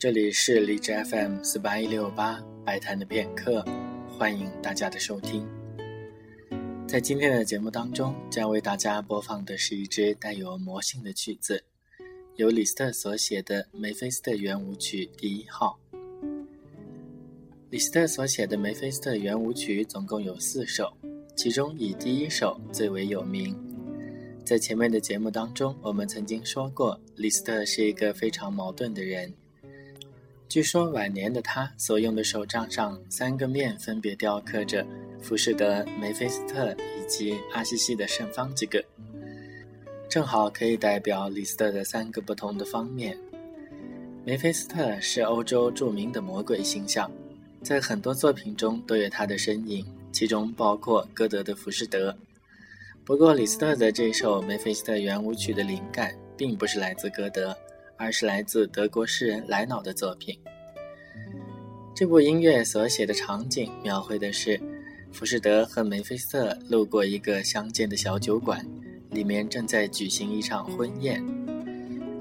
这里是荔枝 FM 四八一六八白谈的片刻，欢迎大家的收听。在今天的节目当中，将为大家播放的是一支带有魔性的曲子，由李斯特所写的《梅菲斯特圆舞曲》第一号。李斯特所写的《梅菲斯特圆舞曲》总共有四首，其中以第一首最为有名。在前面的节目当中，我们曾经说过，李斯特是一个非常矛盾的人。据说晚年的他所用的手杖上三个面分别雕刻着浮士德、梅菲斯特以及阿西西的圣方几个，正好可以代表李斯特的三个不同的方面。梅菲斯特是欧洲著名的魔鬼形象，在很多作品中都有他的身影，其中包括歌德的《浮士德》。不过，李斯特的这首梅菲斯特圆舞曲的灵感并不是来自歌德。而是来自德国诗人莱瑙的作品。这部音乐所写的场景描绘的是，浮士德和梅菲斯特路过一个乡间的小酒馆，里面正在举行一场婚宴。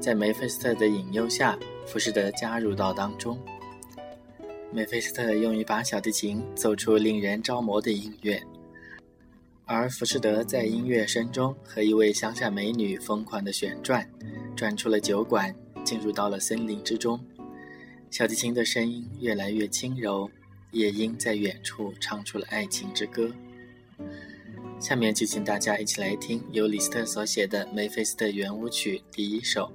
在梅菲斯特的引诱下，浮士德加入到当中。梅菲斯特用一把小提琴奏出令人着魔的音乐，而浮士德在音乐声中和一位乡下美女疯狂的旋转，转出了酒馆。进入到了森林之中，小提琴的声音越来越轻柔，夜莺在远处唱出了爱情之歌。下面就请大家一起来听由李斯特所写的《梅菲斯特圆舞曲》第一首。